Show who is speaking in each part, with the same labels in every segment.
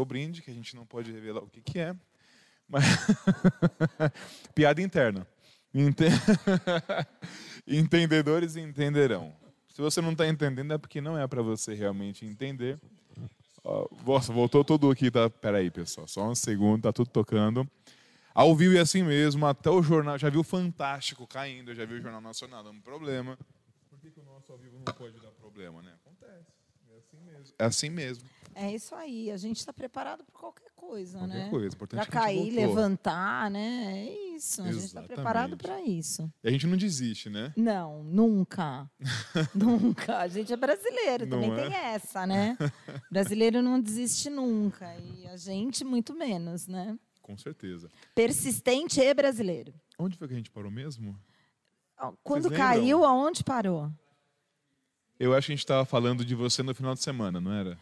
Speaker 1: o brinde, que a gente não pode revelar o que, que é. Mas... Piada interna. Ente... Entendedores entenderão. Se você não está entendendo, é porque não é para você realmente entender. Nossa, voltou tudo aqui, tá? Peraí, pessoal, só um segundo, tá tudo tocando. Ao vivo e assim mesmo, até o jornal, já viu o Fantástico caindo, já viu o Jornal Nacional dando problema. Por que, que o nosso ao vivo não pode dar problema, né? Acontece. É assim mesmo. É assim mesmo.
Speaker 2: É isso aí. A gente está preparado para qualquer coisa,
Speaker 1: qualquer
Speaker 2: né?
Speaker 1: coisa. Importante
Speaker 2: para cair, levantar, né? É isso. A gente está preparado para isso.
Speaker 1: E a gente não desiste, né?
Speaker 2: Não, nunca. nunca. A gente é brasileiro, não também é? tem essa, né? brasileiro não desiste nunca. E a gente, muito menos, né?
Speaker 1: Com certeza.
Speaker 2: Persistente e brasileiro.
Speaker 1: Onde foi que a gente parou mesmo?
Speaker 2: Quando caiu, aonde parou?
Speaker 1: Eu acho que a gente estava falando de você no final de semana, não era?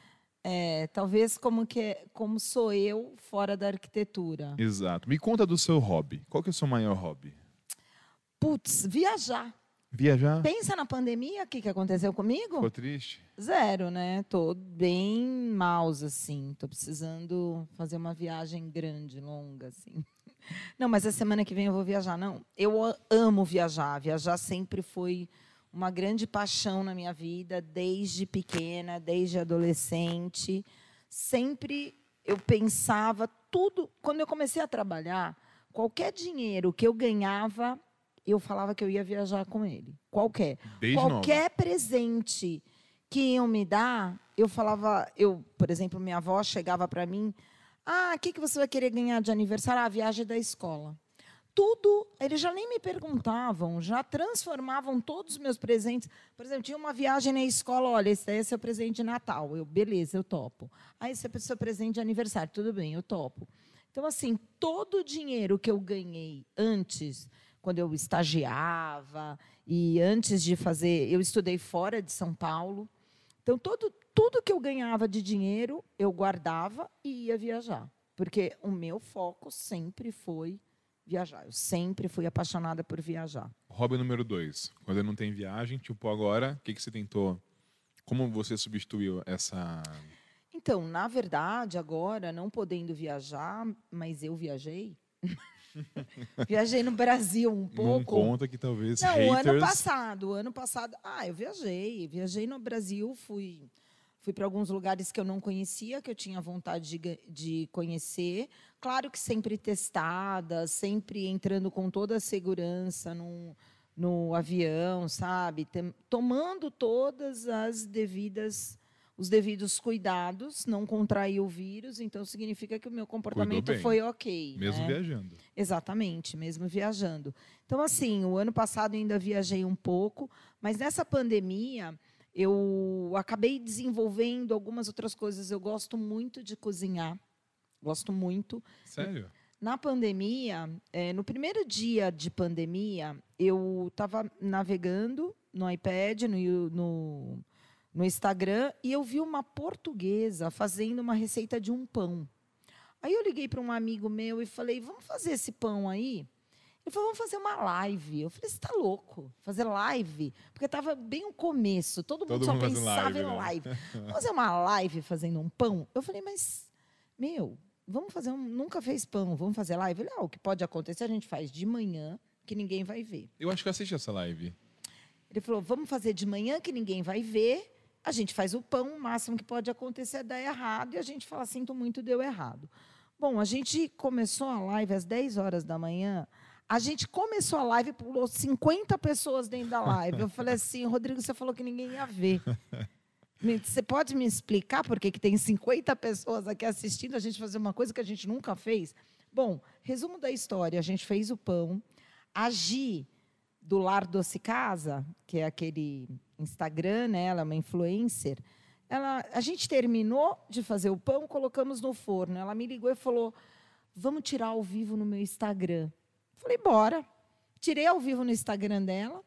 Speaker 2: É, talvez como que como sou eu fora da arquitetura.
Speaker 1: Exato. Me conta do seu hobby. Qual que é o seu maior hobby?
Speaker 2: Putz, viajar.
Speaker 1: Viajar?
Speaker 2: Pensa na pandemia, o que, que aconteceu comigo?
Speaker 1: Ficou triste?
Speaker 2: Zero, né? Tô bem maus, assim. Tô precisando fazer uma viagem grande, longa, assim. Não, mas a semana que vem eu vou viajar. Não, eu amo viajar. Viajar sempre foi uma grande paixão na minha vida, desde pequena, desde adolescente. Sempre eu pensava tudo. Quando eu comecei a trabalhar, qualquer dinheiro que eu ganhava, eu falava que eu ia viajar com ele. Qualquer.
Speaker 1: Desde
Speaker 2: qualquer
Speaker 1: nova.
Speaker 2: presente que iam me dar, eu falava, eu, por exemplo, minha avó chegava para mim, ah, o que, que você vai querer ganhar de aniversário? Ah, a viagem da escola tudo, eles já nem me perguntavam, já transformavam todos os meus presentes. Por exemplo, tinha uma viagem na escola, olha, esse é seu presente de Natal. Eu, beleza, eu topo. Aí esse é seu presente de aniversário, tudo bem, eu topo. Então, assim, todo o dinheiro que eu ganhei antes, quando eu estagiava, e antes de fazer, eu estudei fora de São Paulo. Então, todo, tudo que eu ganhava de dinheiro, eu guardava e ia viajar. Porque o meu foco sempre foi viajar. Eu sempre fui apaixonada por viajar.
Speaker 1: Hobby número dois. Quando não tem viagem, tipo agora, o que, que você tentou? Como você substituiu essa.
Speaker 2: Então, na verdade, agora, não podendo viajar, mas eu viajei. viajei no Brasil um pouco.
Speaker 1: Não conta que talvez.
Speaker 2: Não,
Speaker 1: haters...
Speaker 2: o ano passado. O ano passado. Ah, eu viajei. Viajei no Brasil, fui Fui para alguns lugares que eu não conhecia, que eu tinha vontade de, de conhecer. Claro que sempre testada, sempre entrando com toda a segurança no, no avião, sabe? Tem, tomando todas as devidas os devidos cuidados, não contrair o vírus, então significa que o meu comportamento foi ok.
Speaker 1: Mesmo
Speaker 2: né?
Speaker 1: viajando.
Speaker 2: Exatamente, mesmo viajando. Então, assim, o ano passado ainda viajei um pouco, mas nessa pandemia eu acabei desenvolvendo algumas outras coisas. Eu gosto muito de cozinhar, gosto muito.
Speaker 1: Sério?
Speaker 2: Na pandemia, é, no primeiro dia de pandemia, eu estava navegando no iPad, no, no, no Instagram, e eu vi uma portuguesa fazendo uma receita de um pão. Aí eu liguei para um amigo meu e falei: vamos fazer esse pão aí? Ele falou, vamos fazer uma live. Eu falei, você está louco? Fazer live? Porque estava bem o começo, todo mundo todo só mundo pensava live, em né? live. Vamos fazer uma live fazendo um pão? Eu falei, mas, meu, vamos fazer um. Nunca fez pão, vamos fazer live? Ele, ah, o que pode acontecer, a gente faz de manhã, que ninguém vai ver.
Speaker 1: Eu acho que eu assisti essa live.
Speaker 2: Ele falou, vamos fazer de manhã, que ninguém vai ver. A gente faz o pão, o máximo que pode acontecer é dar errado. E a gente fala, sinto muito, deu errado. Bom, a gente começou a live às 10 horas da manhã. A gente começou a live e pulou 50 pessoas dentro da live. Eu falei assim, Rodrigo, você falou que ninguém ia ver. Você pode me explicar por que, que tem 50 pessoas aqui assistindo a gente fazer uma coisa que a gente nunca fez? Bom, resumo da história: a gente fez o pão. A Gi, do Lar Doce Casa, que é aquele Instagram, né? ela é uma influencer. Ela, a gente terminou de fazer o pão, colocamos no forno. Ela me ligou e falou: Vamos tirar ao vivo no meu Instagram. Falei, bora. Tirei ao vivo no Instagram dela.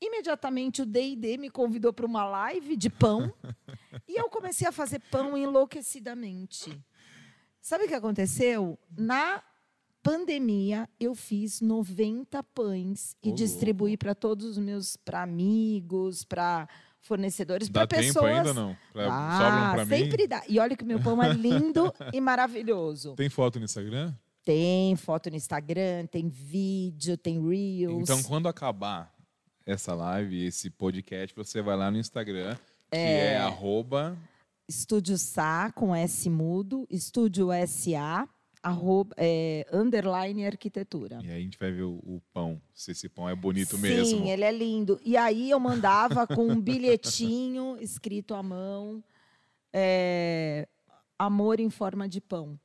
Speaker 2: Imediatamente o D&D me convidou para uma live de pão. e eu comecei a fazer pão enlouquecidamente. Sabe o que aconteceu? Na pandemia, eu fiz 90 pães e oh, distribuí para todos os meus para amigos, para fornecedores para
Speaker 1: tempo
Speaker 2: pessoas.
Speaker 1: ainda não? Pra,
Speaker 2: Ah,
Speaker 1: pra mim?
Speaker 2: sempre dá. E olha que meu pão é lindo e maravilhoso.
Speaker 1: Tem foto no Instagram?
Speaker 2: Tem foto no Instagram, tem vídeo, tem Reels.
Speaker 1: Então, quando acabar essa live, esse podcast, você vai lá no Instagram, que é, arroba
Speaker 2: Estúdio Sá com S mudo, Estúdio SA, arroba, é, underline arquitetura.
Speaker 1: E aí a gente vai ver o, o pão, se esse pão é bonito
Speaker 2: Sim,
Speaker 1: mesmo.
Speaker 2: ele é lindo. E aí eu mandava com um bilhetinho escrito à mão, é, amor em forma de pão.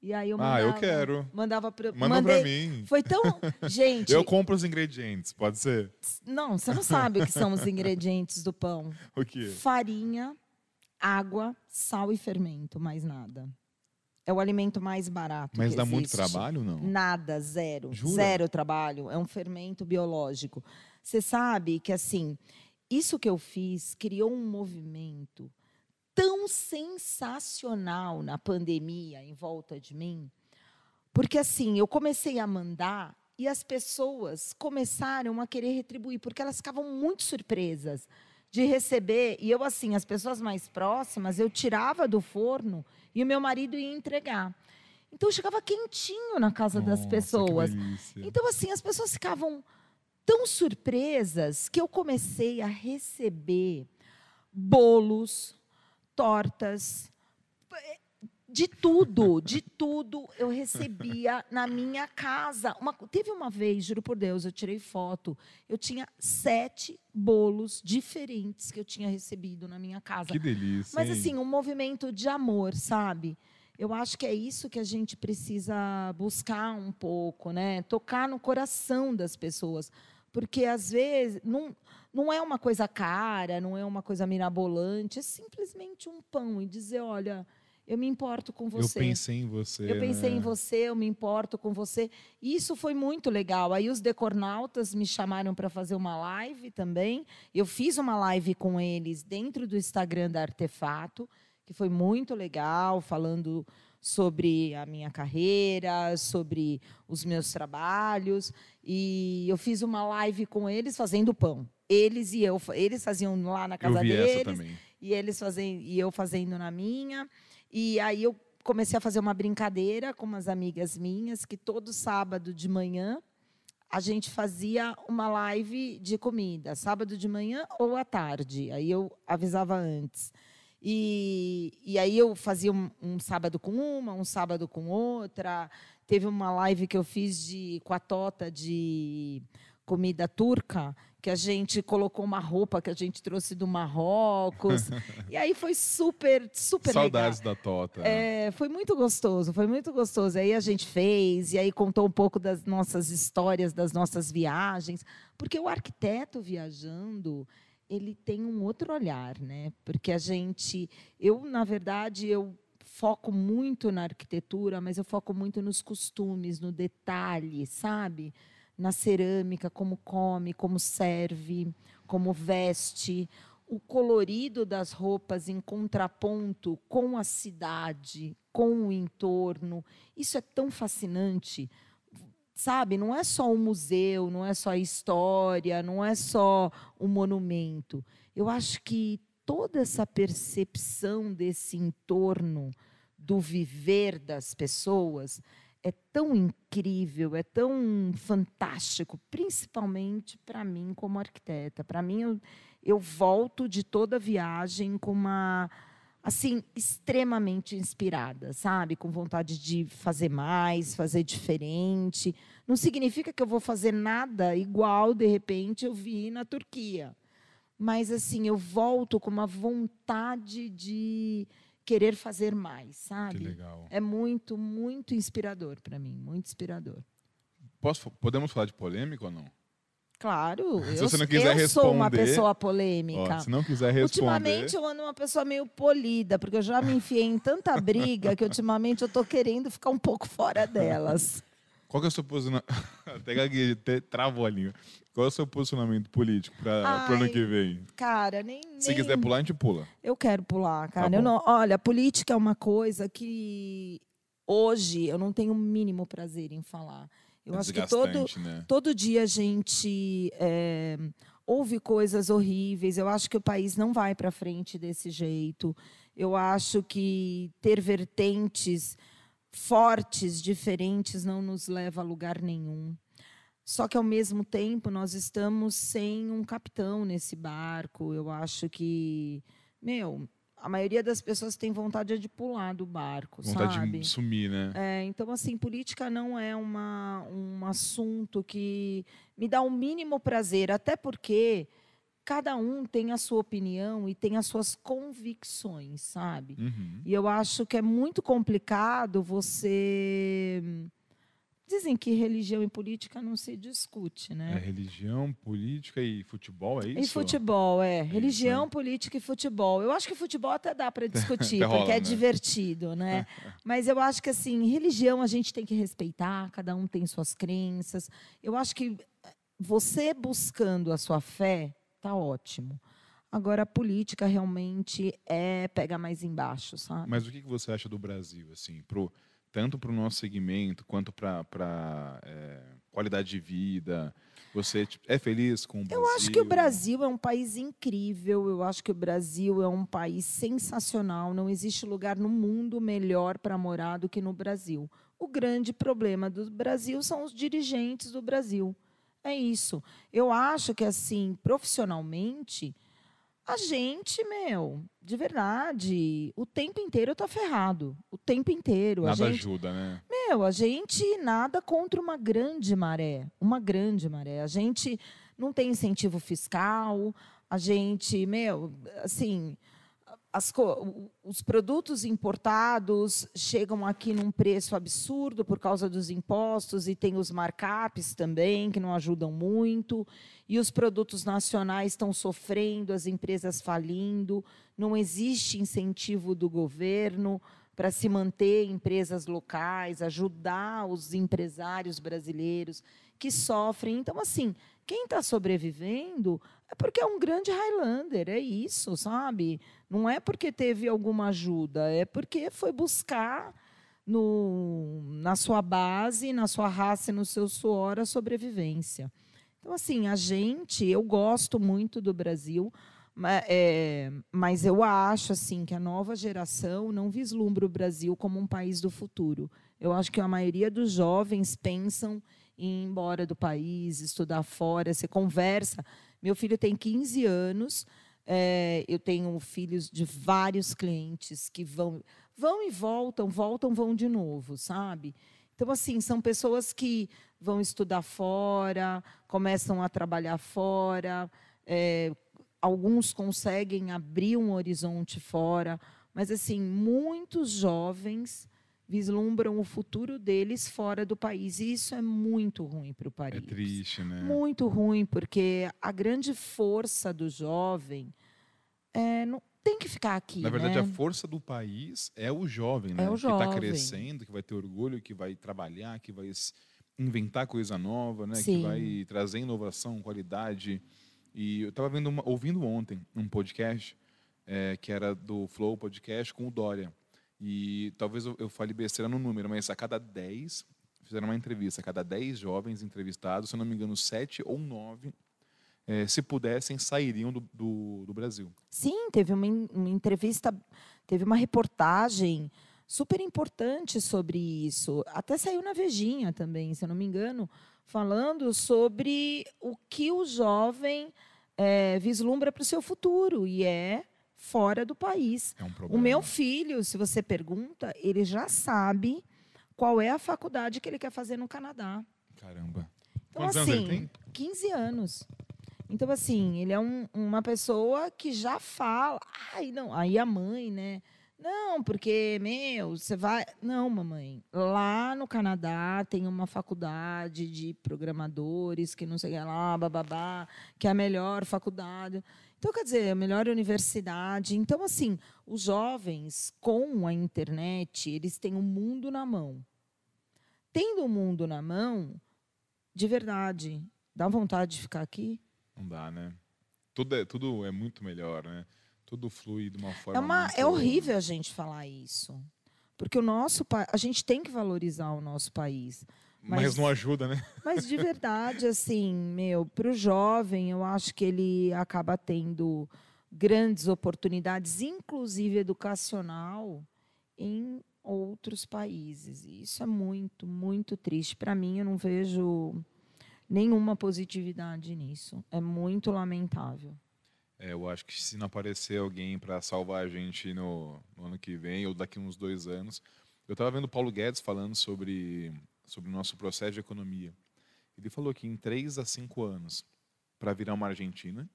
Speaker 2: E aí eu mandava,
Speaker 1: Ah, eu quero.
Speaker 2: Mandava pra,
Speaker 1: Manda
Speaker 2: mandei,
Speaker 1: pra mim.
Speaker 2: Foi tão, gente.
Speaker 1: Eu compro os ingredientes, pode ser?
Speaker 2: Não, você não sabe o que são os ingredientes do pão.
Speaker 1: O quê?
Speaker 2: Farinha, água, sal e fermento, mais nada. É o alimento mais barato.
Speaker 1: Mas dá muito
Speaker 2: existe.
Speaker 1: trabalho, não?
Speaker 2: Nada, zero.
Speaker 1: Jura?
Speaker 2: Zero trabalho. É um fermento biológico. Você sabe que, assim, isso que eu fiz criou um movimento tão sensacional na pandemia em volta de mim. Porque, assim, eu comecei a mandar e as pessoas começaram a querer retribuir, porque elas ficavam muito surpresas de receber. E eu, assim, as pessoas mais próximas, eu tirava do forno e o meu marido ia entregar. Então, chegava quentinho na casa das
Speaker 1: Nossa, que
Speaker 2: pessoas. Então, assim, as pessoas ficavam tão surpresas que eu comecei a receber bolos, tortas, de tudo, de tudo eu recebia na minha casa. Uma- teve uma vez, juro por Deus, eu tirei foto. Eu tinha sete bolos diferentes que eu tinha recebido na minha casa.
Speaker 1: Que delícia.
Speaker 2: Mas
Speaker 1: hein?
Speaker 2: assim, um movimento de amor, sabe? Eu acho que é isso que a gente precisa buscar um pouco, né? Tocar no coração das pessoas. Porque às vezes não, não é uma coisa cara, não é uma coisa mirabolante, é simplesmente um pão e dizer, olha, eu me importo com
Speaker 1: eu
Speaker 2: você.
Speaker 1: pensei em você.
Speaker 2: Eu pensei
Speaker 1: né?
Speaker 2: em você, eu me importo com você. E isso foi muito legal. Aí os decornautas me chamaram para fazer uma live também. Eu fiz uma live com eles dentro do Instagram da Artefato, que foi muito legal, falando sobre a minha carreira, sobre os meus trabalhos. E eu fiz uma live com eles fazendo pão. Eles e eu, eles faziam lá na
Speaker 1: Eu
Speaker 2: casa
Speaker 1: vi
Speaker 2: deles
Speaker 1: essa também.
Speaker 2: e eles fazendo e eu fazendo na minha. E aí eu comecei a fazer uma brincadeira com umas amigas minhas que todo sábado de manhã a gente fazia uma live de comida, sábado de manhã ou à tarde. Aí eu avisava antes. E, e aí eu fazia um, um sábado com uma, um sábado com outra. Teve uma live que eu fiz de com a tota de comida turca, que a gente colocou uma roupa que a gente trouxe do Marrocos. e aí foi super, super legal.
Speaker 1: Saudades da Tota.
Speaker 2: É, foi muito gostoso, foi muito gostoso. Aí a gente fez, e aí contou um pouco das nossas histórias, das nossas viagens. Porque o arquiteto viajando, ele tem um outro olhar, né? Porque a gente. Eu, na verdade, eu foco muito na arquitetura, mas eu foco muito nos costumes, no detalhe, sabe? Na cerâmica, como come, como serve, como veste o colorido das roupas em contraponto com a cidade, com o entorno. Isso é tão fascinante. Sabe, não é só um museu, não é só a história, não é só um monumento. Eu acho que toda essa percepção desse entorno, do viver das pessoas, é tão incrível, é tão fantástico, principalmente para mim como arquiteta. Para mim, eu, eu volto de toda viagem com uma assim extremamente inspirada, sabe, com vontade de fazer mais, fazer diferente. Não significa que eu vou fazer nada igual de repente eu vi na Turquia, mas assim eu volto com uma vontade de querer fazer mais,
Speaker 1: Que
Speaker 2: sabe?
Speaker 1: legal.
Speaker 2: É muito, muito inspirador para mim, muito inspirador.
Speaker 1: Posso, podemos falar de polêmica ou não?
Speaker 2: Claro,
Speaker 1: Se
Speaker 2: eu,
Speaker 1: você não quiser
Speaker 2: eu sou uma
Speaker 1: responder,
Speaker 2: pessoa
Speaker 1: Ó,
Speaker 2: polêmica.
Speaker 1: se não quiser responder.
Speaker 2: Ultimamente eu ando uma pessoa meio polida, porque eu já me enfiei em tanta briga que ultimamente eu estou querendo ficar um pouco fora delas.
Speaker 1: Qual que é o seu posicionamento? Até gaguejei, travou a língua. Qual é o seu posicionamento político para o ano que vem?
Speaker 2: Cara, nem.
Speaker 1: Se
Speaker 2: nem-
Speaker 1: quiser pular, a gente pula.
Speaker 2: Eu quero pular, cara.
Speaker 1: Tá
Speaker 2: eu não, olha, política é uma coisa que hoje eu não tenho o mínimo prazer em falar. Eu
Speaker 1: É
Speaker 2: acho que todo,
Speaker 1: né?
Speaker 2: todo dia a gente é, houve coisas horríveis. Eu acho que o país não vai para frente desse jeito. Eu acho que ter vertentes fortes, diferentes, não nos leva a lugar nenhum. Só que, ao mesmo tempo, nós estamos sem um capitão nesse barco. Eu acho que, meu, a maioria das pessoas tem vontade de pular do barco,
Speaker 1: vontade
Speaker 2: sabe?
Speaker 1: de sumir, né?
Speaker 2: É, então, assim, política não é uma, um assunto que me dá o um mínimo prazer, até porque cada um tem a sua opinião e tem as suas convicções, sabe?
Speaker 1: Uhum.
Speaker 2: E eu acho que é muito complicado você Dizem que religião e política não se discute, né?
Speaker 1: É religião, política e futebol, é isso?
Speaker 2: E futebol, é.
Speaker 1: é
Speaker 2: religião,
Speaker 1: isso, né?
Speaker 2: política e futebol. Eu acho que futebol até dá para discutir,
Speaker 1: rola,
Speaker 2: porque é
Speaker 1: né?
Speaker 2: divertido, né? Mas eu acho que, assim, religião a gente tem que respeitar, cada um tem suas crenças. Eu acho que você buscando a sua fé, tá ótimo. Agora, a política realmente é pega mais embaixo, sabe?
Speaker 1: Mas o que que você acha do Brasil, assim, pro, tanto para o nosso segmento quanto para é, qualidade de vida? Você tipo, é feliz com o Brasil?
Speaker 2: Eu acho que o Brasil é um país incrível. Eu acho que o Brasil é um país sensacional. Não existe lugar no mundo melhor para morar do que no Brasil. O grande problema do Brasil são os dirigentes do Brasil. É isso. Eu acho que, assim, profissionalmente, a gente, meu, de verdade, o tempo inteiro tá ferrado. O tempo inteiro.
Speaker 1: Nada
Speaker 2: a gente,
Speaker 1: ajuda, né?
Speaker 2: meu, a gente nada contra uma grande maré. Uma grande maré. A gente não tem incentivo fiscal. A gente, meu, assim, as, os produtos importados chegam aqui num preço absurdo por causa dos impostos e tem os markups também, que não ajudam muito. E os produtos nacionais estão sofrendo, as empresas falindo, não existe incentivo do governo para se manter empresas locais, ajudar os empresários brasileiros que sofrem. Então, assim, quem está sobrevivendo é porque é um grande Highlander, é isso, sabe? Não é porque teve alguma ajuda, é porque foi buscar no, na sua base, na sua raça e no seu suor a sobrevivência. Então, assim, a gente, eu gosto muito do Brasil, é, mas eu acho assim que a nova geração não vislumbra o Brasil como um país do futuro. Eu acho que a maioria dos jovens pensam em ir embora do país, estudar fora. Você conversa. Meu filho tem 15 anos. É, eu tenho filhos de vários clientes que vão, vão e voltam, voltam, vão de novo, sabe? Então, assim, são pessoas que vão estudar fora, começam a trabalhar fora, é, alguns conseguem abrir um horizonte fora, mas, assim, muitos jovens vislumbram o futuro deles fora do país. E isso é muito ruim para o país.
Speaker 1: É triste, né?
Speaker 2: Muito ruim, porque a grande força do jovem é, não, tem que ficar aqui.
Speaker 1: Na verdade,
Speaker 2: né?
Speaker 1: a força do país é o jovem, né?
Speaker 2: É o
Speaker 1: Que está
Speaker 2: jovem.
Speaker 1: crescendo, que vai ter orgulho, que vai trabalhar, que vai inventar coisa nova, né? Que
Speaker 2: Sim.
Speaker 1: vai trazer inovação, qualidade. E eu estava ouvindo ontem um podcast eh, que era do Flow Podcast com o Dória. E talvez eu, eu fale besteira no número, mas a cada 10, fizeram uma entrevista, a cada 10 jovens entrevistados, se eu não me engano, 7 ou 9, eh, se pudessem, sairiam do, do, do Brasil.
Speaker 2: Sim, teve uma, uma entrevista, teve uma reportagem super importante sobre isso. Até saiu na Vejinha também, se eu não me engano, falando sobre o que o jovem eh, vislumbra para o seu futuro e é fora do país.
Speaker 1: É um.
Speaker 2: O meu filho, se você pergunta, ele já sabe qual é a faculdade que ele quer fazer no Canadá.
Speaker 1: Caramba.
Speaker 2: Então,
Speaker 1: Quantos
Speaker 2: assim,
Speaker 1: anos ele tem?
Speaker 2: 15 anos. Então, assim, ele é um- uma pessoa que já fala. Ai, não. Aí a mãe, né? Não, porque, meu, você vai. Não, mamãe. Lá no Canadá tem uma faculdade de programadores que não sei o que lá, bababá, que é a melhor faculdade. Então, quer dizer, a melhor universidade. Então, assim, os jovens com a internet, eles têm o mundo na mão. Tendo o mundo na mão, de verdade, dá vontade de ficar aqui?
Speaker 1: Não dá, né? Tudo é, tudo é muito melhor, né? Tudo flui de uma forma
Speaker 2: É, uma,
Speaker 1: muito...
Speaker 2: é horrível a gente falar isso. Porque o nosso a gente tem que valorizar o nosso país.
Speaker 1: Mas,
Speaker 2: Mas-
Speaker 1: não ajuda, né?
Speaker 2: Mas de verdade, assim, meu, para o jovem, eu acho que ele acaba tendo grandes oportunidades, inclusive educacional, em outros países. E isso é muito, muito triste. Para mim, eu não vejo nenhuma positividade nisso. É muito lamentável.
Speaker 1: É, eu acho que se não aparecer alguém para salvar a gente no, no ano que vem ou daqui uns dois anos. Eu estava vendo o Paulo Guedes falando sobre, sobre o nosso processo de economia. Ele falou que em três a cinco anos, para virar uma Argentina,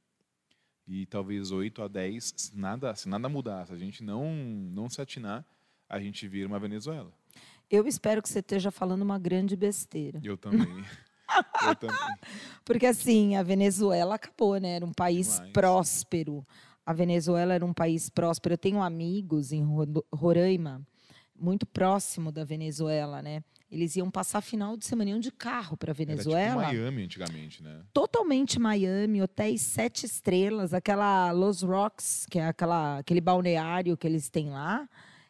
Speaker 1: e talvez oito a dez, se nada, se nada mudar, se a gente não, não se atinar, a gente vira uma Venezuela.
Speaker 2: Eu espero que você esteja falando uma grande besteira.
Speaker 1: Eu também. eu também.
Speaker 2: Porque assim, a Venezuela acabou, né? Era um país
Speaker 1: Demais.
Speaker 2: próspero. A Venezuela era um país próspero. Eu tenho amigos em Ro- Roraima, muito próximo da Venezuela, né? Eles iam passar final de semana de carro para
Speaker 1: Era tipo
Speaker 2: Venezuela.
Speaker 1: Miami antigamente, né?
Speaker 2: Totalmente Miami, hotéis sete estrelas, aquela Los Rocks, que é aquela, aquele balneário que eles têm lá.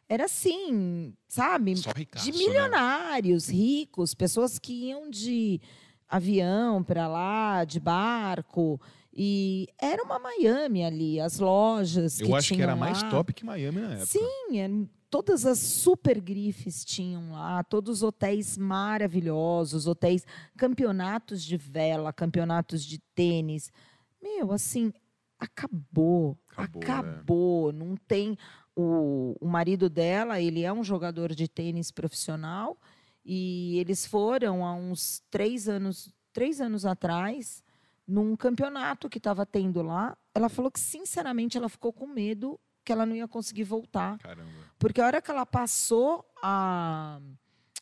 Speaker 2: Era assim, sabe?
Speaker 1: Só ricaço,
Speaker 2: de
Speaker 1: né?
Speaker 2: milionários, ricos, pessoas que iam de avião para lá, de barco. E era uma Miami ali, as lojas.
Speaker 1: Eu
Speaker 2: que
Speaker 1: acho que era
Speaker 2: tinham
Speaker 1: mais
Speaker 2: lá.
Speaker 1: top que Miami na época.
Speaker 2: Sim, eram- todas as super grifes tinham lá, todos os hotéis maravilhosos, hotéis, campeonatos de vela, campeonatos de tênis. Meu, assim, acabou.
Speaker 1: Acabou,
Speaker 2: Acabou.
Speaker 1: né?
Speaker 2: Não tem. O, o marido dela, ele é um jogador de tênis profissional e eles foram há uns três anos, três anos atrás, num campeonato que estava tendo lá. Ela falou que, sinceramente, ela ficou com medo que ela não ia conseguir voltar.
Speaker 1: Caramba.
Speaker 2: Porque a hora que ela passou a,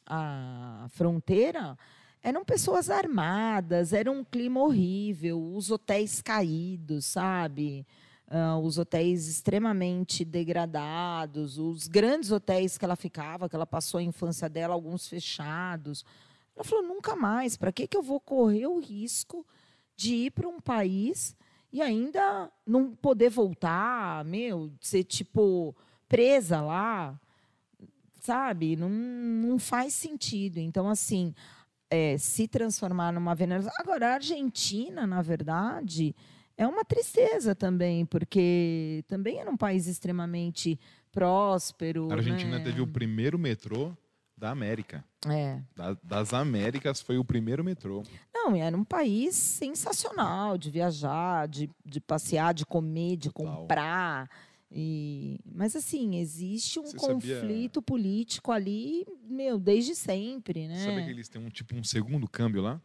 Speaker 2: a fronteira, eram pessoas armadas, era um clima horrível, os hotéis caídos, sabe? Ah, os hotéis extremamente degradados, os grandes hotéis que ela ficava, que ela passou a infância dela, alguns fechados. Ela falou: nunca mais, para que, que eu vou correr o risco de ir para um país e ainda não poder voltar, meu, ser tipo presa lá, sabe? Não, não faz sentido. Então, assim, é, se transformar numa Venezuela. Agora, a Argentina, na verdade, é uma tristeza também, porque também era um país extremamente próspero.
Speaker 1: A Argentina
Speaker 2: né?
Speaker 1: teve o primeiro metrô da América.
Speaker 2: É.
Speaker 1: Da- das Américas foi o primeiro metrô.
Speaker 2: Não, era um país sensacional de viajar, de, de passear, de comer, de
Speaker 1: Total.
Speaker 2: comprar. E... Mas, assim, existe um
Speaker 1: Você sabia-
Speaker 2: conflito político ali, meu, desde sempre,
Speaker 1: Sabe
Speaker 2: né?
Speaker 1: que eles têm um tipo um segundo câmbio lá?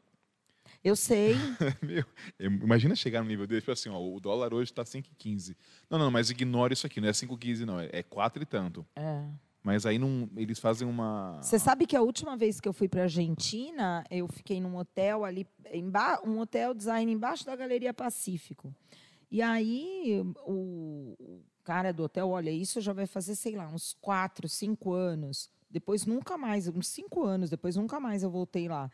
Speaker 2: Eu sei.
Speaker 1: Meu, imagina chegar no nível dele, tipo assim, ó, o dólar hoje está 5,15. Não, não, mas ignora isso aqui, não é 5,15 não, é 4 e tanto.
Speaker 2: É.
Speaker 1: Mas aí não, eles fazem uma
Speaker 2: Você sabe que a última vez que eu fui para Argentina, eu fiquei num hotel ali, emba um hotel design embaixo da Galeria Pacífico. E aí o, cara do hotel, olha, isso já vai fazer, sei lá, uns quatro, cinco anos. Depois nunca mais, uns cinco anos, depois nunca mais eu voltei lá.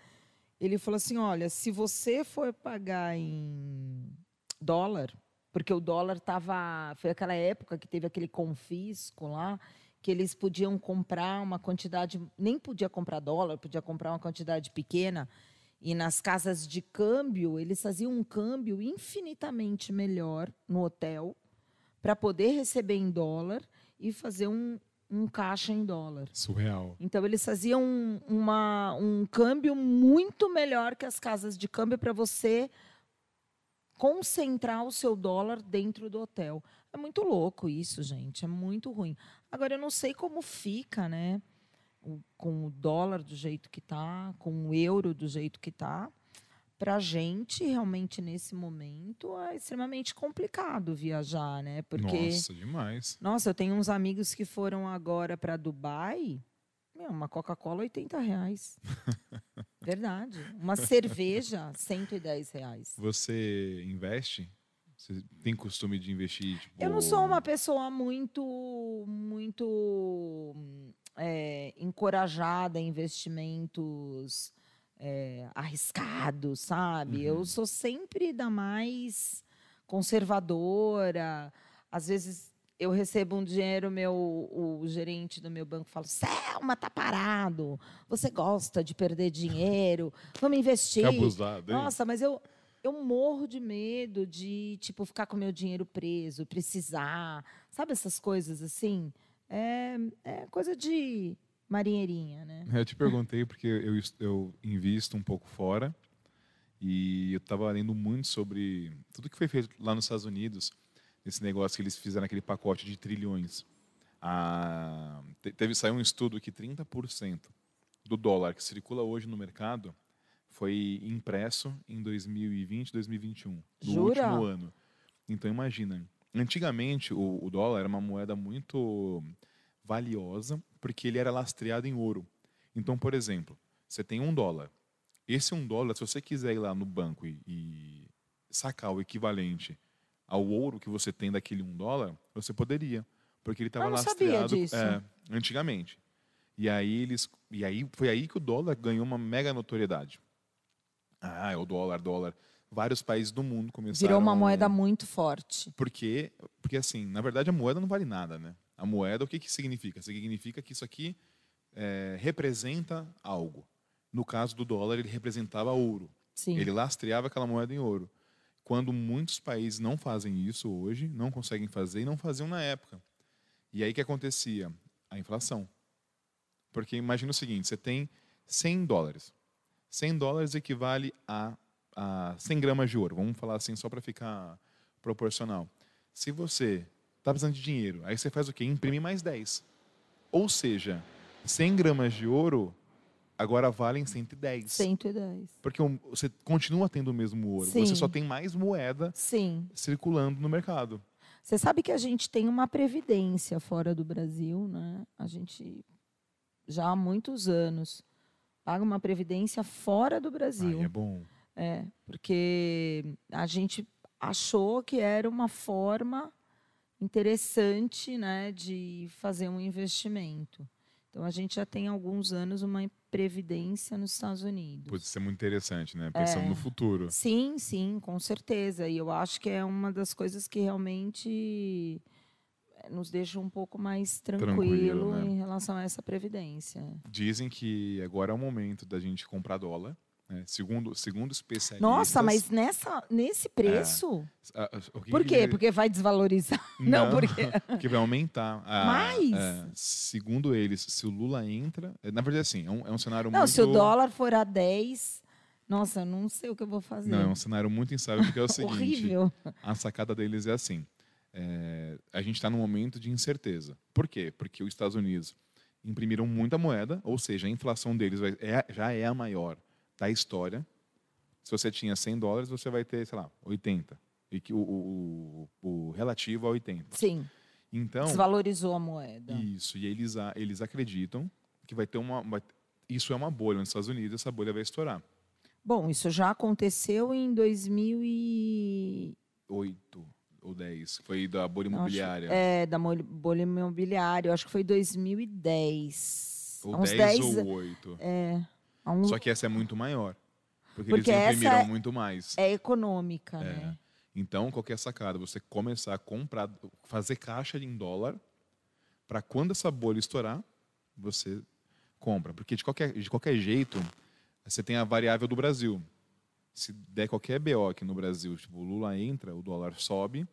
Speaker 2: Ele falou assim, olha, se você for pagar em dólar, porque o dólar estava, foi aquela época que teve aquele confisco lá, que eles podiam comprar uma quantidade, nem podia comprar dólar, podia comprar uma quantidade pequena. E nas casas de câmbio, eles faziam um câmbio infinitamente melhor no hotel para poder receber em dólar e fazer um, um caixa em dólar.
Speaker 1: surreal.
Speaker 2: Então, eles faziam um, uma, um câmbio muito melhor que as casas de câmbio para você concentrar o seu dólar dentro do hotel. É muito louco isso, gente. É muito ruim. Agora, eu não sei como fica, né? o- com o dólar do jeito que está, com o euro do jeito que está. Para a gente, realmente, nesse momento, é extremamente complicado viajar, né? Porque.
Speaker 1: Nossa, demais.
Speaker 2: Nossa, eu tenho uns amigos que foram agora para Dubai. Meu, uma Coca-Cola, 80 reais. Verdade. Uma cerveja, 110 reais.
Speaker 1: Você investe? Você tem costume de investir? Tipo...
Speaker 2: Eu não sou uma pessoa muito, muito é, encorajada em investimentos é, arriscados, sabe? Eu sou sempre da mais conservadora. Às vezes eu recebo um dinheiro, meu, o gerente do meu banco fala: Selma, tá parado. Você gosta de perder dinheiro? Vamos investir.
Speaker 1: Que abusado, hein?
Speaker 2: Nossa, mas eu, eu morro de medo de tipo ficar com meu dinheiro preso, precisar, sabe essas coisas assim? É, é coisa de marinheirinha, né?
Speaker 1: Eu te perguntei porque eu, eu invisto um pouco fora e eu estava lendo muito sobre tudo que foi feito lá nos Estados Unidos esse negócio que eles fizeram aquele pacote de trilhões. Ah, teve saiu um estudo que 30% do dólar que circula hoje no mercado foi impresso em 2020, 2021, no
Speaker 2: Jura?
Speaker 1: último ano. Então imagina, antigamente o, o dólar era uma moeda muito valiosa porque ele era lastreado em ouro. Então, por exemplo, você tem um dólar. Esse um dólar, se você quiser ir lá no banco e, e sacar o equivalente ao ouro que você tem daquele um dólar, você poderia, porque ele estava lastreado é, antigamente. E aí eles, e aí foi aí que o dólar ganhou uma mega notoriedade. Ah, é o dólar, dólar. Vários países do mundo começaram.
Speaker 2: Virou uma moeda muito forte.
Speaker 1: Porque, porque assim, na verdade a moeda não vale nada, né? A moeda, o que que significa? Significa que isso aqui é, representa algo. No caso do dólar, ele representava ouro.
Speaker 2: Sim.
Speaker 1: Ele lastreava aquela moeda em ouro quando muitos países não fazem isso hoje, não conseguem fazer e não faziam na época. E aí o que acontecia? A inflação. Porque imagina o seguinte, você tem 100 dólares. 100 dólares equivale a, a 100 gramas de ouro. Vamos falar assim só para ficar proporcional. Se você está precisando de dinheiro, aí você faz o quê? Imprime mais 10. Ou seja, 100 gramas de ouro agora valem 110.
Speaker 2: 110.
Speaker 1: Porque você continua tendo o mesmo ouro.
Speaker 2: Sim.
Speaker 1: Você só tem mais moeda
Speaker 2: Sim.
Speaker 1: circulando no mercado.
Speaker 2: Você sabe que a gente tem uma previdência fora do Brasil, né? A gente já há muitos anos paga uma previdência fora do Brasil.
Speaker 1: É bom.
Speaker 2: É, porque a gente achou que era uma forma interessante, né, de fazer um investimento. Então a gente já tem alguns anos uma previdência nos Estados Unidos.
Speaker 1: Pode ser muito interessante, né? Pensando é. no futuro.
Speaker 2: Sim, sim, com certeza. E eu acho que é uma das coisas que realmente nos deixa um pouco mais tranquilo, tranquilo né? em relação a essa previdência.
Speaker 1: Dizem que agora é o momento da gente comprar dólar é, segundo, segundo especialistas.
Speaker 2: Nossa, mas nessa, nesse preço? É, Por quê? Porque vai desvalorizar? Não,
Speaker 1: Não
Speaker 2: porque.
Speaker 1: porque vai aumentar.
Speaker 2: mais?
Speaker 1: É, segundo eles, se o Lula entra. É, na verdade, assim, é um, é um cenário
Speaker 2: não,
Speaker 1: muito.
Speaker 2: se o dólar for a 10. Nossa, não sei o que eu vou fazer.
Speaker 1: Não, é um cenário muito instável, porque é o seguinte:
Speaker 2: Horrível.
Speaker 1: a sacada deles é assim. É, a gente está num momento de incerteza. Por quê? Porque os Estados Unidos imprimiram muita moeda, ou seja, a inflação deles vai, é, já é a maior da história. Se você tinha 100 dólares, você vai ter, sei lá, 80. E que o, o, o relativo a 80.
Speaker 2: Sim.
Speaker 1: Então,
Speaker 2: Desvalorizou a moeda.
Speaker 1: Isso. E eles, eles acreditam que vai ter uma. Isso é uma bolha nos Estados Unidos, essa bolha vai estourar.
Speaker 2: Bom, isso já aconteceu em 2008
Speaker 1: ou 10. Foi da bolha imobiliária.
Speaker 2: Acho, é, da bolha imobiliária. Acho que foi 2010.
Speaker 1: Ou 10, 10 ou 8.
Speaker 2: É.
Speaker 1: Um... Só que essa é muito maior. Porque, porque eles imprimiram é, muito mais.
Speaker 2: É econômica,
Speaker 1: é.
Speaker 2: né?
Speaker 1: Então, qualquer sacada, você começar a comprar, fazer caixa em dólar, para quando essa bolha estourar, você compra. Porque de qualquer, de qualquer jeito, você tem a variável do Brasil. Se der qualquer BO aqui no Brasil, tipo, o Lula entra, o dólar sobe,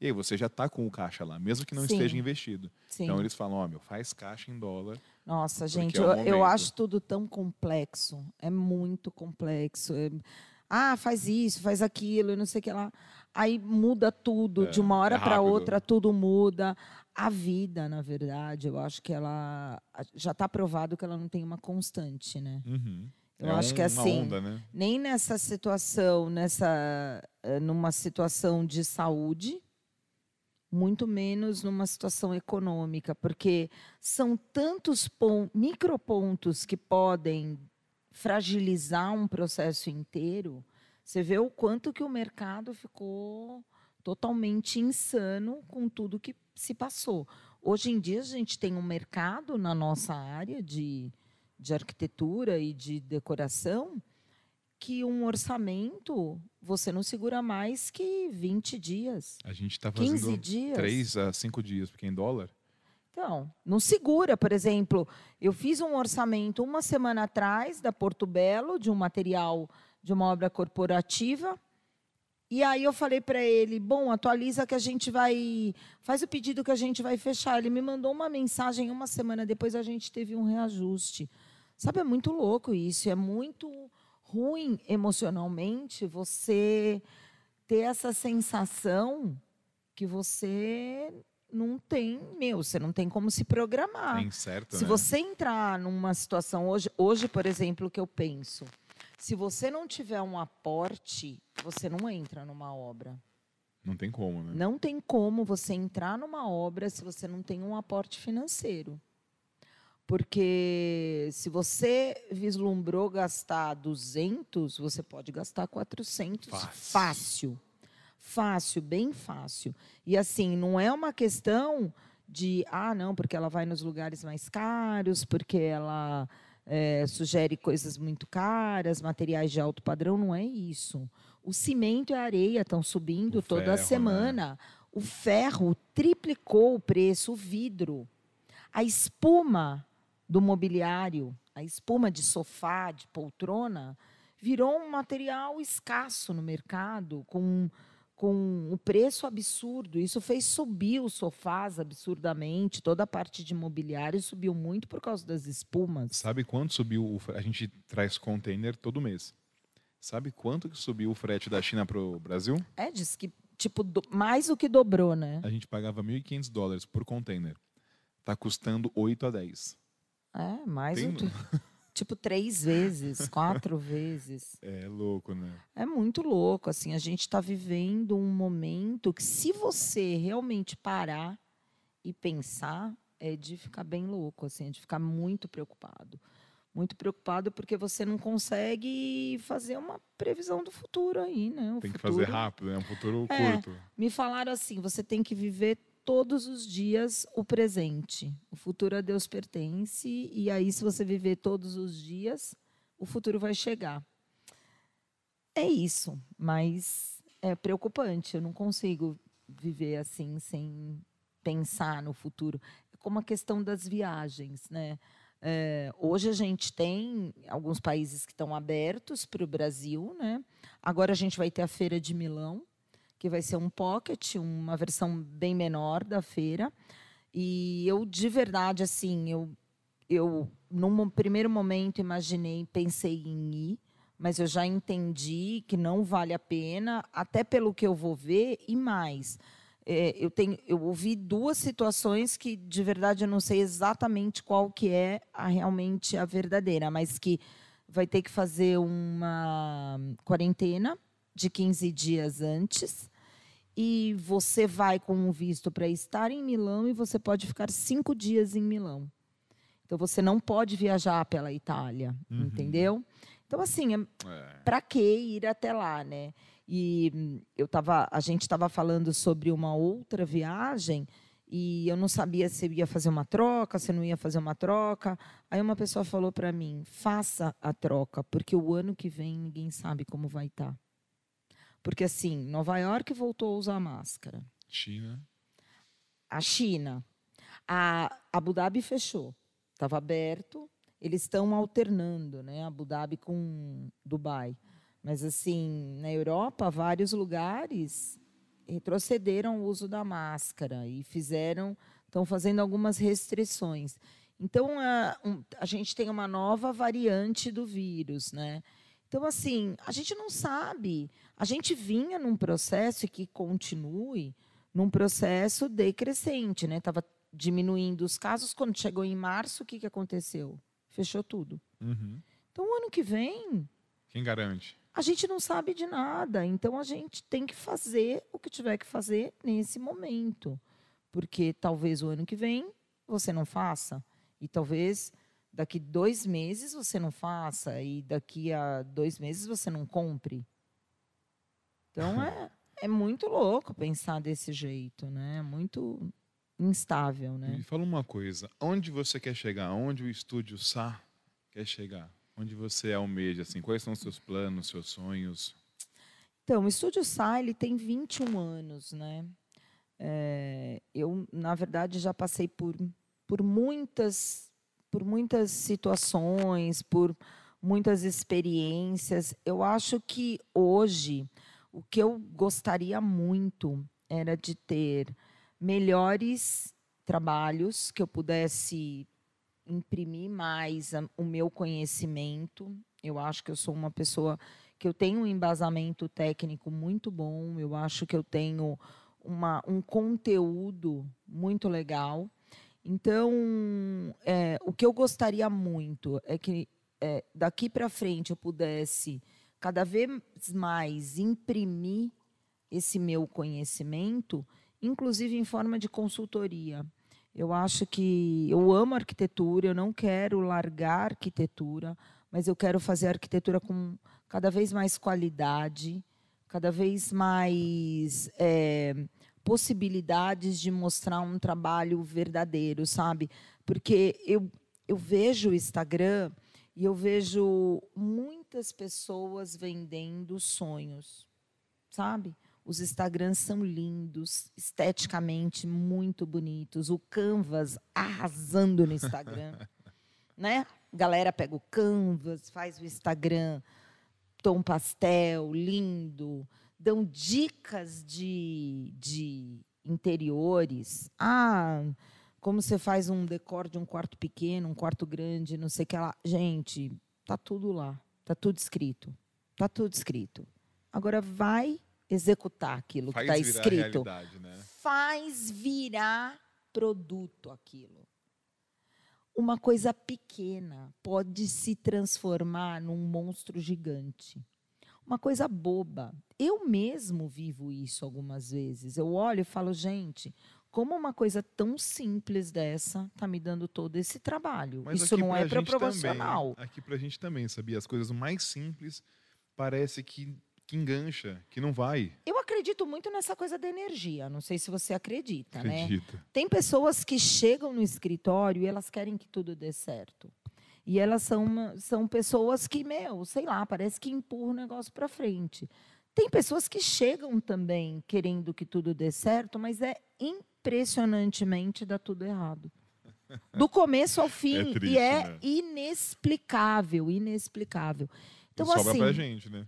Speaker 1: e aí você já está com o caixa lá, mesmo que não Sim. esteja investido.
Speaker 2: Sim.
Speaker 1: Então eles falam, ó, oh, meu, faz caixa em dólar
Speaker 2: nossa, gente, é eu, eu, acho tudo tão complexo. É muito complexo. É... Ah, faz isso, faz aquilo, e não sei o que lá. Aí muda tudo, é, de uma hora é para outra, tudo muda. A vida, na verdade, eu acho que ela já está provado que ela não tem uma constante, né?
Speaker 1: Uhum.
Speaker 2: Eu é acho um, que assim,
Speaker 1: onda, né?
Speaker 2: nem nessa situação, nessa, eh, numa situação de saúde, muito menos numa situação econômica, porque são tantos micropontos que podem fragilizar um processo inteiro. Você vê o quanto que o mercado ficou totalmente insano com tudo que se passou. Hoje em dia a gente tem um mercado na nossa área de, de arquitetura e de decoração que um orçamento você não segura mais que 20 dias.
Speaker 1: A gente está
Speaker 2: 15
Speaker 1: fazendo
Speaker 2: dias.
Speaker 1: 3 a 5 dias, porque em dólar.
Speaker 2: Então, não segura, por exemplo, eu fiz um orçamento uma semana atrás da Porto Belo, de um material de uma obra corporativa. E aí eu falei para ele, bom, atualiza que a gente vai, faz o pedido que a gente vai fechar. Ele me mandou uma mensagem uma semana depois a gente teve um reajuste. Sabe, é muito louco isso, é muito ruim emocionalmente você ter essa sensação que você não tem, meu, você não tem como se programar.
Speaker 1: É incerto,
Speaker 2: Se
Speaker 1: né?
Speaker 2: você entrar numa situação hoje, hoje, por exemplo, o que eu penso, se você não tiver um aporte, você não entra numa obra.
Speaker 1: Não tem como, né?
Speaker 2: Não tem como você entrar numa obra se você não tem um aporte financeiro. Porque se você vislumbrou gastar 200, você pode gastar 400
Speaker 1: Fácil.
Speaker 2: fácil. Fácil, bem fácil. E assim, não é uma questão de, ah, não, porque ela vai nos lugares mais caros, porque ela eh, sugere coisas muito caras, materiais de alto padrão, não é isso. O cimento e a areia estão subindo
Speaker 1: O
Speaker 2: toda
Speaker 1: ferro, né?
Speaker 2: semana. O ferro triplicou o preço, o vidro. A espuma do mobiliário, a espuma de sofá, de poltrona, virou um material escasso no mercado, com, com um preço absurdo. Isso fez subir os sofás absurdamente, toda a parte de mobiliário subiu muito por causa das espumas.
Speaker 1: Sabe quanto subiu A gente traz container todo mês. Sabe quanto que subiu o frete da China para o Brasil?
Speaker 2: É, diz que tipo do- mais do que dobrou, né?
Speaker 1: A gente pagava 1.500 dólares por container. Tá custando 8 a 10.
Speaker 2: É, mais
Speaker 1: Tem-
Speaker 2: que tipo três vezes, quatro vezes.
Speaker 1: É louco, né?
Speaker 2: É muito louco, assim, a gente está vivendo um momento que se você realmente parar e pensar, é de ficar bem louco, assim, é de ficar muito preocupado. Muito preocupado porque você não consegue fazer uma previsão do futuro aí, né? O
Speaker 1: Tem que
Speaker 2: futuro-
Speaker 1: fazer rápido, é um futuro
Speaker 2: É.
Speaker 1: curto.
Speaker 2: Me falaram assim, você tem que viver todos os dias o presente. O futuro a Deus pertence e aí se você viver todos os dias, o futuro vai chegar. É isso, mas é preocupante. Eu não consigo viver assim sem pensar no futuro. É como a questão das viagens, né? É, hoje a gente tem alguns países que estão abertos para o Brasil, né? Agora a gente vai ter a feira de Milão, que vai ser um pocket, uma versão bem menor da feira. E eu de verdade assim, eu eu num primeiro momento imaginei, pensei em ir, mas eu já entendi que não vale a pena, até pelo que eu vou ver e mais. É, eu tenho, eu ouvi duas situações que de verdade eu não sei exatamente qual que é a, realmente a verdadeira, mas que vai ter que fazer uma quarentena de 15 dias antes e você vai com um visto para estar em Milão e você pode ficar cinco dias em Milão. Então você não pode viajar pela Itália,
Speaker 1: Uhum.
Speaker 2: entendeu? Então assim, é,
Speaker 1: É.
Speaker 2: para que ir até lá, né? E hum, eu tava, a gente estava falando sobre uma outra viagem e eu não sabia se eu ia fazer uma troca, se eu não ia fazer uma troca. Aí uma pessoa falou para mim: faça a troca, porque o ano que vem ninguém sabe como vai estar. Porque assim, Nova York voltou a usar máscara,
Speaker 1: China.
Speaker 2: a China, a Abu Dhabi fechou, estava aberto. Eles estão alternando, né? Abu Dhabi com Dubai. Mas assim, na Europa, vários lugares retrocederam o uso da máscara e fizeram, estão fazendo algumas restrições. Então, a, a gente tem uma nova variante do vírus, né? Então, assim, a gente não sabe. A gente vinha num processo e que continue num processo decrescente, né? Estava diminuindo os casos. Quando chegou em março, o que, que aconteceu? Fechou tudo.
Speaker 1: Uhum.
Speaker 2: Então, o ano que vem,
Speaker 1: Quem garante?
Speaker 2: a gente não sabe de nada. Então, a gente tem que fazer o que tiver que fazer nesse momento. Porque talvez o ano que vem você não faça. E talvez daqui dois meses você não faça. E daqui a dois meses você não compre. Então, é, é muito louco pensar desse jeito, né? Muito instável, né?
Speaker 1: Me fala uma coisa. Onde você quer chegar? Onde o estúdio Sá quer chegar? Onde você almeja, assim, quais são os seus planos, seus sonhos?
Speaker 2: Então, o Estúdio Sai, ele tem 21 anos, né? É, eu, na verdade, já passei por, por, muitas, por muitas situações, por muitas experiências. Eu acho que hoje, o que eu gostaria muito era de ter melhores trabalhos, que eu pudesse imprimir mais o meu conhecimento. Eu acho que eu sou uma pessoa que eu tenho um embasamento técnico muito bom, eu acho que eu tenho uma, um conteúdo muito legal. Então, é, o que eu gostaria muito é que é, daqui para frente eu pudesse cada vez mais imprimir esse meu conhecimento, inclusive em forma de consultoria. Eu acho que eu amo arquitetura, eu não quero largar arquitetura, mas eu quero fazer arquitetura com cada vez mais qualidade, cada vez mais é, possibilidades de mostrar um trabalho verdadeiro, sabe? Porque eu, eu vejo o Instagram e eu vejo muitas pessoas vendendo sonhos, sabe? Os Instagrams são lindos, esteticamente muito bonitos. O Canvas arrasando no Instagram, né? Galera pega o Canvas, faz o Instagram tom pastel, lindo. Dão dicas de, de interiores. Ah, como você faz um decor de um quarto pequeno, um quarto grande, não sei o que lá. Gente, tá tudo lá. Tá tudo escrito. Tá tudo escrito. Agora vai executar aquilo
Speaker 1: Faz
Speaker 2: que está escrito.
Speaker 1: né?
Speaker 2: Faz virar produto aquilo. Uma coisa pequena pode se transformar num monstro gigante. Uma coisa boba. Eu mesmo vivo isso algumas vezes. Eu olho e falo, gente, como uma coisa tão simples dessa está me dando todo esse trabalho?
Speaker 1: Mas
Speaker 2: isso não é para
Speaker 1: gente também,
Speaker 2: proporcional.
Speaker 1: aqui pra gente também, sabia? As coisas mais simples parece que, que engancha, que não vai.
Speaker 2: Eu acredito muito nessa coisa da energia. Não sei se você acredita, né?
Speaker 1: Acredita.
Speaker 2: Tem pessoas que chegam no escritório e elas querem que tudo dê certo. E elas são, são pessoas que, meu, sei lá, parece que empurram o negócio para frente. Tem pessoas que chegam também querendo que tudo dê certo, mas é impressionantemente dá tudo errado. Do começo ao fim.
Speaker 1: É triste,
Speaker 2: e é
Speaker 1: né?
Speaker 2: inexplicável, inexplicável. Então,
Speaker 1: e sobra
Speaker 2: assim,
Speaker 1: pra gente, né?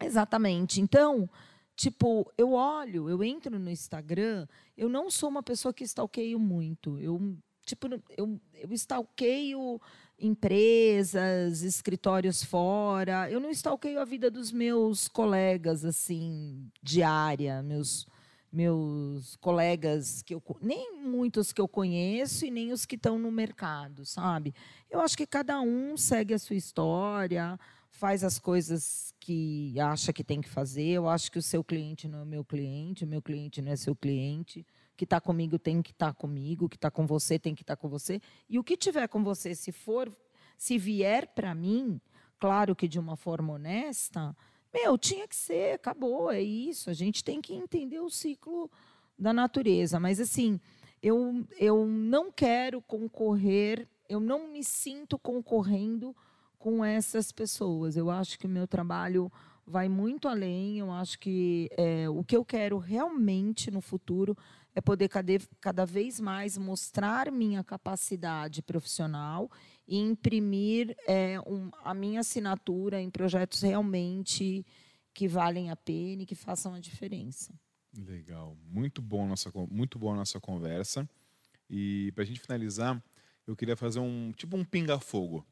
Speaker 2: Exatamente. Então, tipo, eu olho, eu entro no Instagram, eu não sou uma pessoa que stalkeio muito. Eu, tipo, eu, eu stalkeio empresas, escritórios fora. Eu não stalkeio a vida dos meus colegas, assim, diária, meus meus colegas que eu nem muitos que eu conheço e nem os que estão no mercado, sabe? Eu acho que cada um segue a sua história, faz as coisas que acha que tem que fazer. Eu acho que o seu cliente não é meu cliente, o meu cliente não é seu cliente. Que está comigo tem que estar comigo, o que está com você tem que estar com você. E o que tiver com você, se for, se vier para mim, claro que de uma forma honesta, meu, tinha que ser, acabou, é isso. A gente tem que entender o ciclo da natureza. Mas assim, eu, eu não quero concorrer, eu não me sinto concorrendo com essas pessoas. Eu acho que o meu trabalho vai muito além. Eu acho que é, o que eu quero realmente no futuro é poder cada, vez mais mostrar minha capacidade profissional e imprimir é, um- a minha assinatura em projetos realmente que valem a pena e que façam a diferença.
Speaker 1: Legal. Muito bom nossa, muito boa a nossa conversa. E pra gente finalizar, eu queria fazer um tipo um pinga-fogo.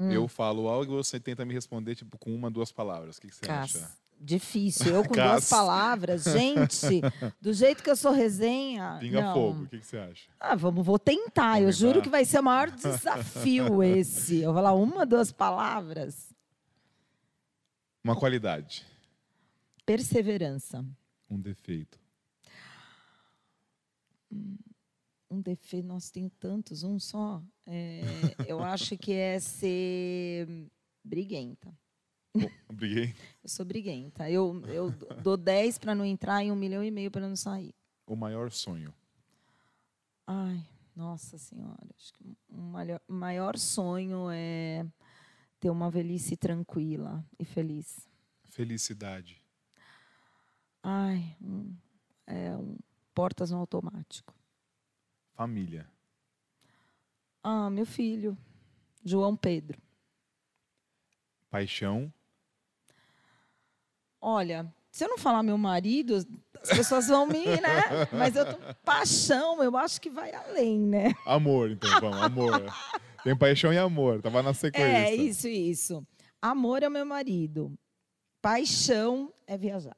Speaker 2: Hum.
Speaker 1: Eu falo algo e você tenta me responder tipo com uma, duas palavras. O que, que você
Speaker 2: Cas-
Speaker 1: acha?
Speaker 2: Difícil. Eu com duas palavras, gente, do jeito que eu sou resenha.
Speaker 1: Pinga-fogo.
Speaker 2: não.
Speaker 1: O que, que você acha?
Speaker 2: Ah, vamos, vou tentar. Eu
Speaker 1: Vamos
Speaker 2: juro que vai ser o maior desafio esse. Eu vou falar uma, duas palavras.
Speaker 1: Uma qualidade.
Speaker 2: Perseverança.
Speaker 1: Um defeito.
Speaker 2: Um defeito, nós tenho tantos, um só. É, eu acho que é ser briguenta.
Speaker 1: Bom, briguei.
Speaker 2: Eu sou briguenta. Eu, eu dou 10 para não entrar e um milhão e meio para não sair.
Speaker 1: O maior sonho.
Speaker 2: Ai, nossa senhora. Acho que o maior, maior sonho é ter uma velhice tranquila e feliz.
Speaker 1: Felicidade.
Speaker 2: Ai, um, é um portas no automático.
Speaker 1: Família.
Speaker 2: Ah, meu filho, João Pedro.
Speaker 1: Paixão.
Speaker 2: Olha, se eu não falar meu marido, as pessoas vão me, né? Mas eu tô paixão, eu acho que vai além, né?
Speaker 1: Amor, então, vamos, amor. Tem paixão e amor, tava na sequência.
Speaker 2: É, isso, isso. Amor é o meu marido. Paixão é viajar.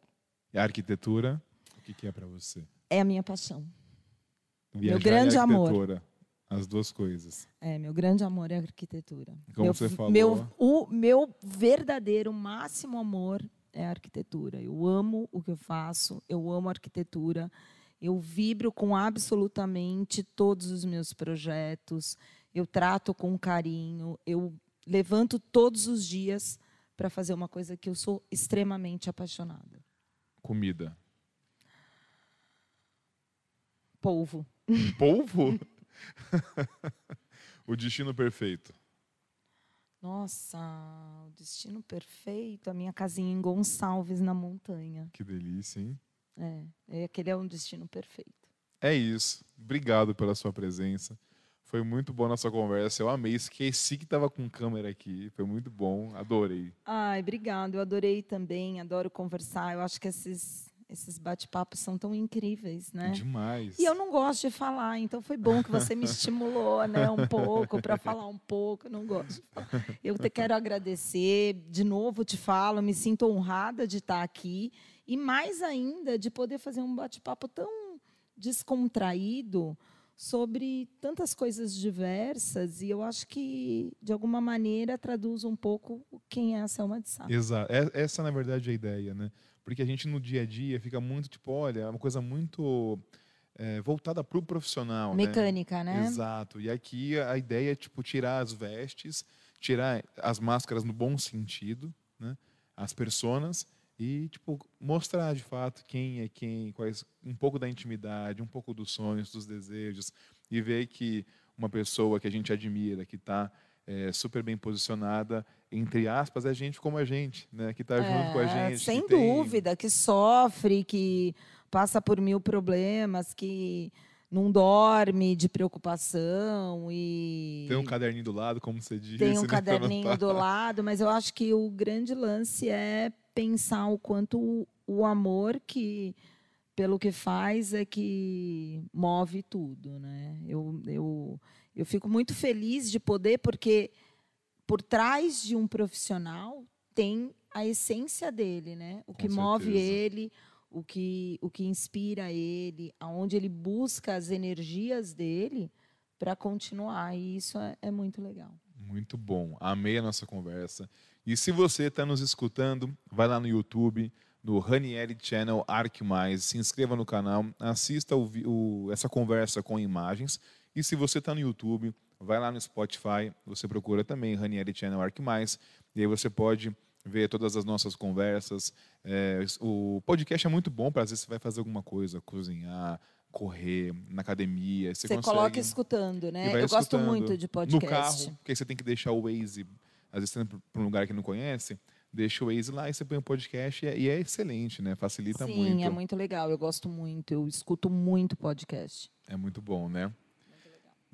Speaker 1: E a arquitetura, o que, que é para você?
Speaker 2: É a minha paixão.
Speaker 1: Viajar
Speaker 2: grande
Speaker 1: e
Speaker 2: amor.
Speaker 1: arquitetura. As duas coisas.
Speaker 2: É, meu grande amor é a arquitetura.
Speaker 1: Como
Speaker 2: meu,
Speaker 1: você falou.
Speaker 2: Meu, o meu verdadeiro, máximo amor é a arquitetura. Eu amo o que eu faço, eu amo a arquitetura. Eu vibro com absolutamente todos os meus projetos. Eu trato com carinho. Eu levanto todos os dias para fazer uma coisa que eu sou extremamente apaixonada.
Speaker 1: Comida.
Speaker 2: Polvo.
Speaker 1: Polvo? o destino perfeito.
Speaker 2: Nossa, o destino perfeito, a minha casinha em Gonçalves, na montanha.
Speaker 1: Que delícia, hein?
Speaker 2: É, é, aquele é um destino perfeito.
Speaker 1: É isso. Obrigado pela sua presença. Foi muito boa a nossa conversa. Eu amei. Esqueci que estava com câmera aqui. Foi muito bom. Adorei.
Speaker 2: Ai, obrigado. Eu adorei também. Adoro conversar. Eu acho que esses, esses bate-papos são tão incríveis, né?
Speaker 1: Demais.
Speaker 2: E eu não gosto de falar, então foi bom que você me estimulou, né, um pouco para falar um pouco. Eu não gosto. De falar. Eu te quero agradecer de novo. Te falo, me sinto honrada de estar aqui e mais ainda de poder fazer um bate-papo tão descontraído sobre tantas coisas diversas e eu acho que de alguma maneira traduz um pouco quem é a Selma de Sá.
Speaker 1: Exato. É- Essa, na verdade, é a ideia, né? Porque a gente no dia a dia fica muito, tipo, olha, é uma coisa muito é, voltada para o profissional. né?
Speaker 2: Mecânica, né?
Speaker 1: Exato. E aqui a ideia é, tipo, tirar as vestes, tirar as máscaras no bom sentido, né? As personas e, tipo, mostrar de fato quem é quem, quais um pouco da intimidade, um pouco dos sonhos, dos desejos e ver que uma pessoa que a gente admira, que está super bem posicionada, entre aspas, é gente como a gente, né? Que está junto com a
Speaker 2: É,
Speaker 1: gente.
Speaker 2: Sem
Speaker 1: que tem-
Speaker 2: dúvida, que sofre, que passa por mil problemas, que não dorme de preocupação e
Speaker 1: Tem um caderninho do lado, como você disse.
Speaker 2: tem um
Speaker 1: né,
Speaker 2: caderninho do lado, mas eu acho que o grande lance é pensar o quanto o, o amor que pelo que faz é que move tudo, né? Eu, eu, eu fico muito feliz de poder, porque por trás de um profissional tem a essência dele, né? O que move
Speaker 1: certeza.
Speaker 2: ele, o que, o que inspira ele, aonde ele busca as energias dele para continuar. E isso é, é muito legal.
Speaker 1: Muito bom. Amei a nossa conversa. E se você está nos escutando, vai lá no YouTube, no Ranieri Channel Arc Mais, se inscreva no canal, assista o o- essa conversa com imagens. E se você está no YouTube, vai lá no Spotify, você procura também Ranieri Channel Arc Mais, e aí você pode ver todas as nossas conversas. É, o podcast é muito bom para às vezes você vai fazer alguma coisa, cozinhar, correr, na academia. Você,
Speaker 2: Você,
Speaker 1: consegue...
Speaker 2: coloca escutando, né? Eu gosto
Speaker 1: escutando
Speaker 2: muito de
Speaker 1: no
Speaker 2: podcast.
Speaker 1: carro, porque você tem que deixar o Waze, às vezes você está para um lugar que não conhece, deixa o Waze lá e você põe o podcast e é, e é excelente, né? Facilita
Speaker 2: Sim,
Speaker 1: muito.
Speaker 2: é muito legal. Eu gosto muito. Eu escuto muito podcast.
Speaker 1: É muito bom, né?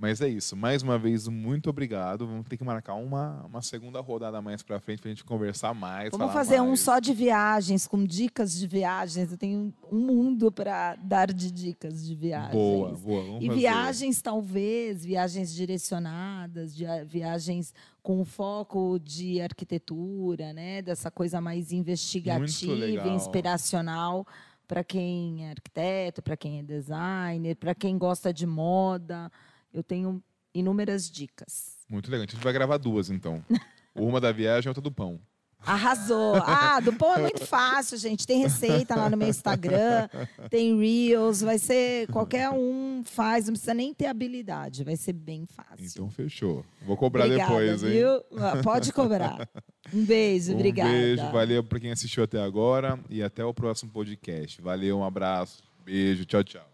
Speaker 1: Mas é isso. Mais uma vez, muito obrigado. Vamos ter que marcar uma, uma segunda rodada mais para frente para a gente conversar mais.
Speaker 2: Vamos fazer um
Speaker 1: mais.
Speaker 2: só de viagens, com dicas de viagens. Eu tenho um mundo para dar de dicas de viagens.
Speaker 1: Boa, boa. Vamos
Speaker 2: E
Speaker 1: fazer.
Speaker 2: viagens, talvez, viagens direcionadas, viagens com foco de arquitetura, né? Dessa coisa mais investigativa, inspiracional para quem é arquiteto, para quem é designer, para quem gosta de moda. Eu tenho inúmeras dicas.
Speaker 1: Muito legal. A gente vai gravar duas, então. Uma da viagem e outra do pão.
Speaker 2: Arrasou. Ah, do pão é muito fácil, gente. Tem receita lá no meu Instagram, tem Reels, vai ser qualquer um faz, não precisa nem ter habilidade, vai ser bem fácil.
Speaker 1: Então, fechou. Vou cobrar
Speaker 2: obrigada,
Speaker 1: depois, hein?
Speaker 2: viu? Ah, Pode cobrar. Um beijo,
Speaker 1: Um
Speaker 2: obrigada.
Speaker 1: beijo, valeu para quem assistiu até agora e até o próximo podcast. Valeu, um abraço, beijo, tchau, tchau.